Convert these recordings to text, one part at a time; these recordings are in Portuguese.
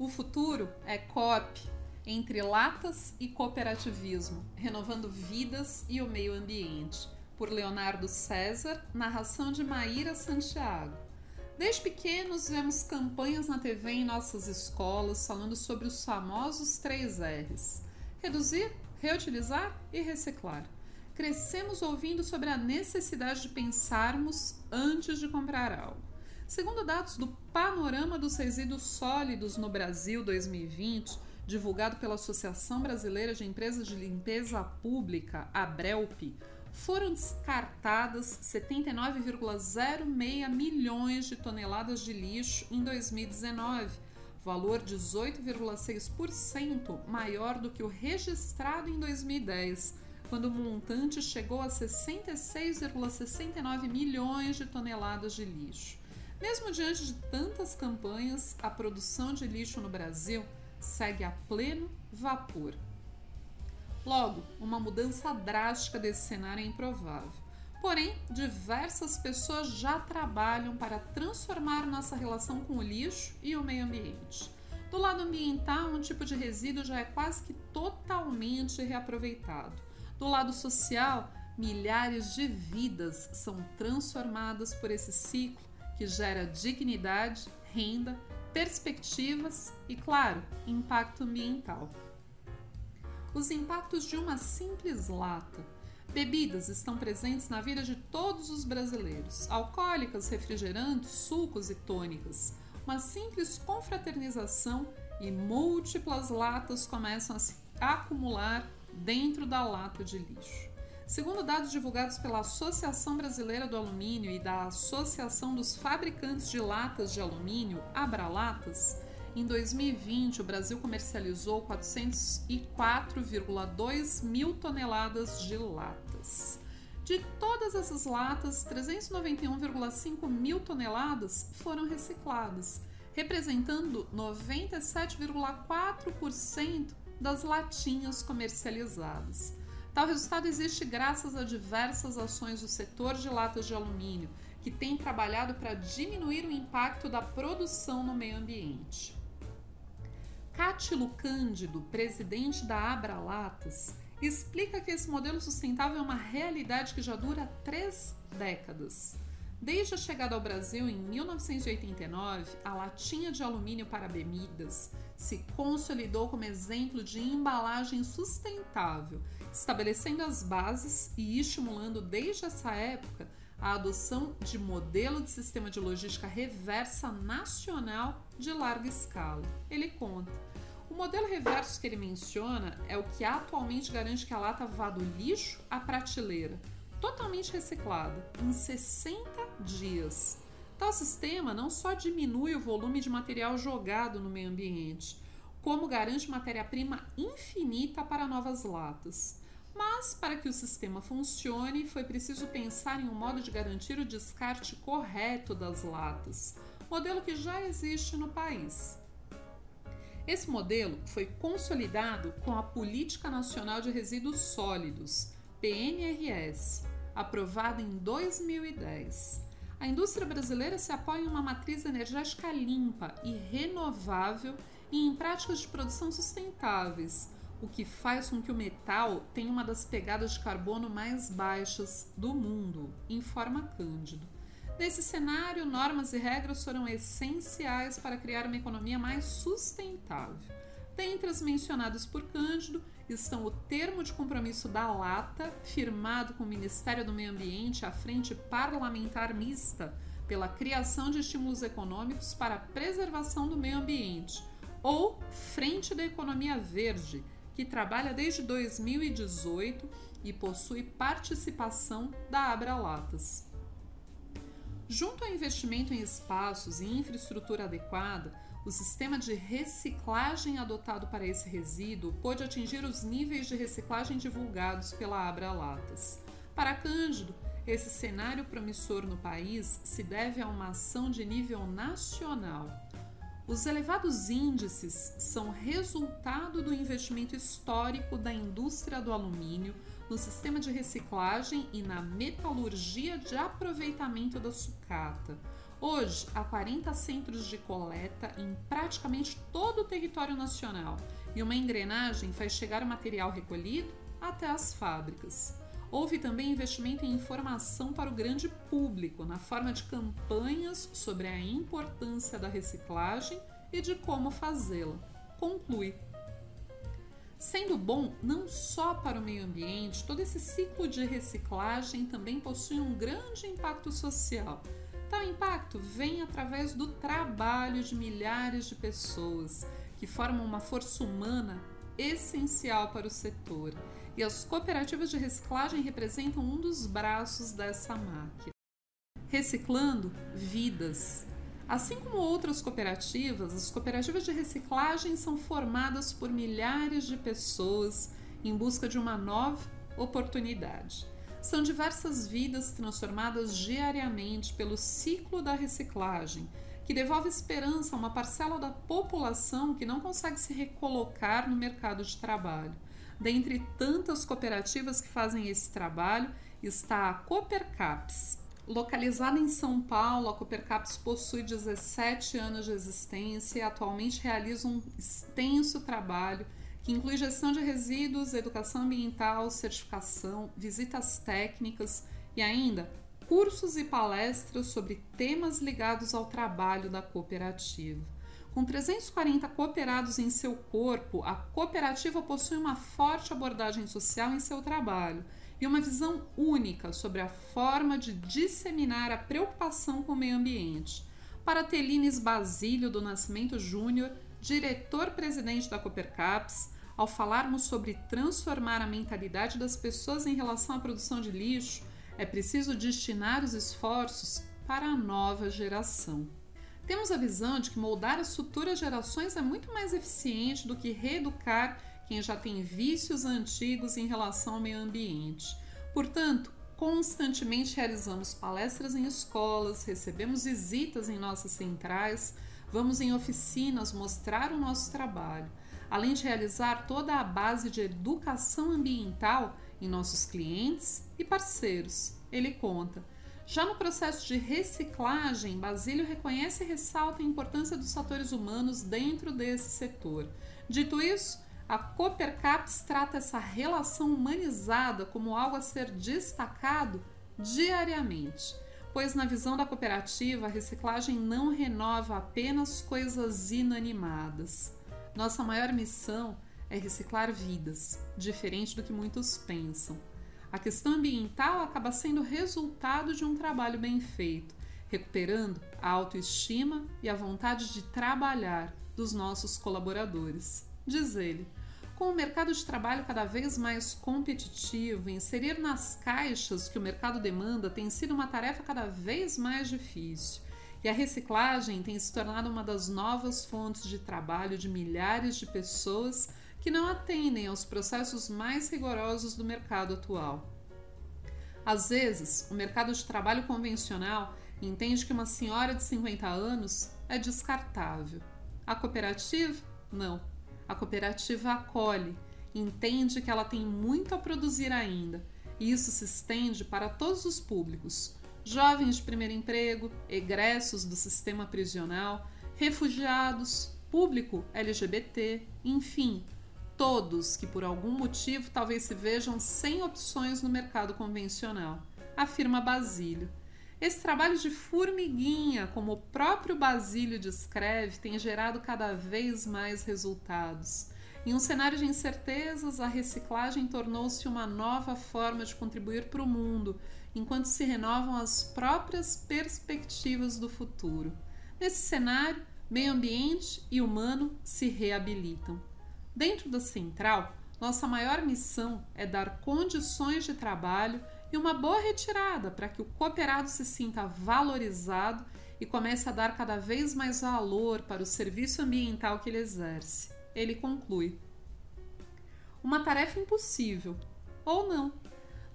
O futuro é COP, entre latas e cooperativismo, renovando vidas e o meio ambiente, por Leonardo César, narração de Maíra Santiago. Desde pequenos vemos campanhas na TV em nossas escolas falando sobre os famosos três R's: reduzir, reutilizar e reciclar. Crescemos ouvindo sobre a necessidade de pensarmos antes de comprar algo. Segundo dados do Panorama dos Resíduos Sólidos no Brasil 2020, divulgado pela Associação Brasileira de Empresas de Limpeza Pública, ABRELP, foram descartadas 79,06 milhões de toneladas de lixo em 2019, valor 18,6% maior do que o registrado em 2010, quando o montante chegou a 66,69 milhões de toneladas de lixo. Mesmo diante de tantas campanhas, a produção de lixo no Brasil segue a pleno vapor. Logo, uma mudança drástica desse cenário é improvável. Porém, diversas pessoas já trabalham para transformar nossa relação com o lixo e o meio ambiente. Do lado ambiental, um tipo de resíduo já é quase que totalmente reaproveitado. Do lado social, milhares de vidas são transformadas por esse ciclo que gera dignidade, renda, perspectivas e, claro, impacto ambiental. Os impactos de uma simples lata. Bebidas estão presentes na vida de todos os brasileiros: alcoólicas, refrigerantes, sucos e tônicas. Uma simples confraternização e múltiplas latas começam a se acumular dentro da lata de lixo. Segundo dados divulgados pela Associação Brasileira do Alumínio e da Associação dos Fabricantes de Latas de Alumínio, Abralatas, em 2020, o Brasil comercializou 404,2 mil toneladas de latas. De todas essas latas, 391,5 mil toneladas foram recicladas, representando 97,4% das latinhas comercializadas. Tal resultado existe graças a diversas ações do setor de latas de alumínio, que tem trabalhado para diminuir o impacto da produção no meio ambiente. Cátilo Cândido, presidente da Abralatas, explica que esse modelo sustentável é uma realidade que já dura três décadas. Desde a chegada ao Brasil em 1989, a latinha de alumínio para bebidas se consolidou como exemplo de embalagem sustentável, estabelecendo as bases e estimulando desde essa época a adoção de modelo de sistema de logística reversa nacional de larga escala. Ele conta o modelo reverso que ele menciona é o que atualmente garante que a lata vá do lixo à prateleira, totalmente reciclada, em 60 dias. Tal sistema não só diminui o volume de material jogado no meio ambiente, como garante matéria-prima infinita para novas latas. Mas, para que o sistema funcione, foi preciso pensar em um modo de garantir o descarte correto das latas, modelo que já existe no país. Esse modelo foi consolidado com a Política Nacional de Resíduos Sólidos, PNRS, aprovada em 2010. A indústria brasileira se apoia em uma matriz energética limpa e renovável e em práticas de produção sustentáveis, o que faz com que o metal tenha uma das pegadas de carbono mais baixas do mundo, informa Cândido. Nesse cenário, normas e regras foram essenciais para criar uma economia mais sustentável. Dentre as mencionadas por Cândido estão o termo de compromisso da Lata, firmado com o Ministério do Meio Ambiente à Frente Parlamentar Mista pela criação de estímulos econômicos para a preservação do meio ambiente, ou Frente da Economia Verde, que trabalha desde 2018 e possui participação da Abralatas. Junto ao investimento em espaços e infraestrutura adequada, o sistema de reciclagem adotado para esse resíduo pôde atingir os níveis de reciclagem divulgados pela Abra Latas. Para Cândido, esse cenário promissor no país se deve a uma ação de nível nacional. Os elevados índices são resultado do investimento histórico da indústria do alumínio no sistema de reciclagem e na metalurgia de aproveitamento da sucata. Hoje, há 40 centros de coleta em praticamente todo o território nacional e uma engrenagem faz chegar o material recolhido até as fábricas. Houve também investimento em informação para o grande público, na forma de campanhas sobre a importância da reciclagem e de como fazê-la. Conclui. Sendo bom não só para o meio ambiente, todo esse ciclo de reciclagem também possui um grande impacto social. Tal impacto vem através do trabalho de milhares de pessoas que formam uma força humana essencial para o setor. E as cooperativas de reciclagem representam um dos braços dessa máquina. Reciclando vidas. Assim como outras cooperativas, as cooperativas de reciclagem são formadas por milhares de pessoas em busca de uma nova oportunidade. São diversas vidas transformadas diariamente pelo ciclo da reciclagem, que devolve esperança a uma parcela da população que não consegue se recolocar no mercado de trabalho. Dentre tantas cooperativas que fazem esse trabalho está a Coopercaps, Localizada em São Paulo, a Coopercaps possui 17 anos de existência e atualmente realiza um extenso trabalho que inclui gestão de resíduos, educação ambiental, certificação, visitas técnicas e ainda cursos e palestras sobre temas ligados ao trabalho da cooperativa. Com 340 cooperados em seu corpo, a cooperativa possui uma forte abordagem social em seu trabalho e uma visão única sobre a forma de disseminar a preocupação com o meio ambiente. Para Telines Basílio do Nascimento Júnior, diretor-presidente da Coopercaps, ao falarmos sobre transformar a mentalidade das pessoas em relação à produção de lixo, é preciso destinar os esforços para a nova geração. Temos a visão de que moldar as futuras gerações é muito mais eficiente do que reeducar quem já tem vícios antigos em relação ao meio ambiente. Portanto, constantemente realizamos palestras em escolas, recebemos visitas em nossas centrais, vamos em oficinas mostrar o nosso trabalho, além de realizar toda a base de educação ambiental em nossos clientes e parceiros. Ele conta. Já no processo de reciclagem, Basílio reconhece e ressalta a importância dos fatores humanos dentro desse setor. Dito isso, a Coopercaps trata essa relação humanizada como algo a ser destacado diariamente, pois, na visão da cooperativa, a reciclagem não renova apenas coisas inanimadas. Nossa maior missão é reciclar vidas, diferente do que muitos pensam. A questão ambiental acaba sendo resultado de um trabalho bem feito, recuperando a autoestima e a vontade de trabalhar dos nossos colaboradores. Diz ele. Com o mercado de trabalho cada vez mais competitivo, inserir nas caixas que o mercado demanda tem sido uma tarefa cada vez mais difícil. E a reciclagem tem se tornado uma das novas fontes de trabalho de milhares de pessoas que não atendem aos processos mais rigorosos do mercado atual. Às vezes, o mercado de trabalho convencional entende que uma senhora de 50 anos é descartável. A cooperativa? Não a cooperativa acolhe, entende que ela tem muito a produzir ainda, e isso se estende para todos os públicos: jovens de primeiro emprego, egressos do sistema prisional, refugiados, público LGBT, enfim, todos que por algum motivo talvez se vejam sem opções no mercado convencional, afirma Basílio. Esse trabalho de formiguinha, como o próprio Basílio descreve, tem gerado cada vez mais resultados. Em um cenário de incertezas, a reciclagem tornou-se uma nova forma de contribuir para o mundo, enquanto se renovam as próprias perspectivas do futuro. Nesse cenário, meio ambiente e humano se reabilitam. Dentro da central, nossa maior missão é dar condições de trabalho e uma boa retirada para que o cooperado se sinta valorizado e comece a dar cada vez mais valor para o serviço ambiental que ele exerce. Ele conclui: Uma tarefa impossível, ou não.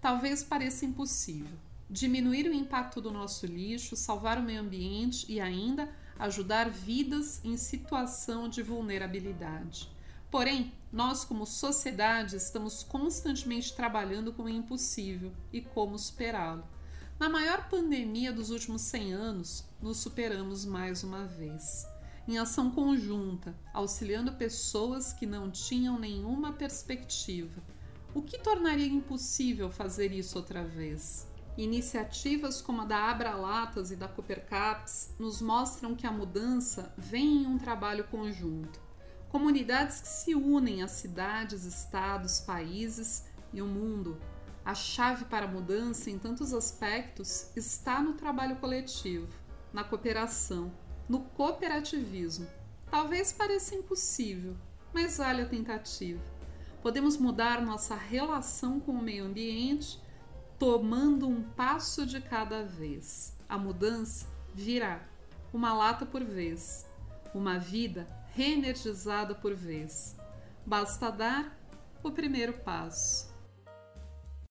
Talvez pareça impossível. Diminuir o impacto do nosso lixo, salvar o meio ambiente e ainda ajudar vidas em situação de vulnerabilidade. Porém, nós, como sociedade, estamos constantemente trabalhando com o impossível e como superá-lo. Na maior pandemia dos últimos 100 anos, nos superamos mais uma vez. Em ação conjunta, auxiliando pessoas que não tinham nenhuma perspectiva. O que tornaria impossível fazer isso outra vez? Iniciativas como a da Abralatas e da Coopercaps nos mostram que a mudança vem em um trabalho conjunto. Comunidades que se unem a cidades, estados, países e o mundo a chave para a mudança em tantos aspectos está no trabalho coletivo, na cooperação, no cooperativismo. Talvez pareça impossível, mas vale a tentativa. Podemos mudar nossa relação com o meio ambiente tomando um passo de cada vez. A mudança virá, uma lata por vez, uma vida reenergizada por vez. Basta dar o primeiro passo.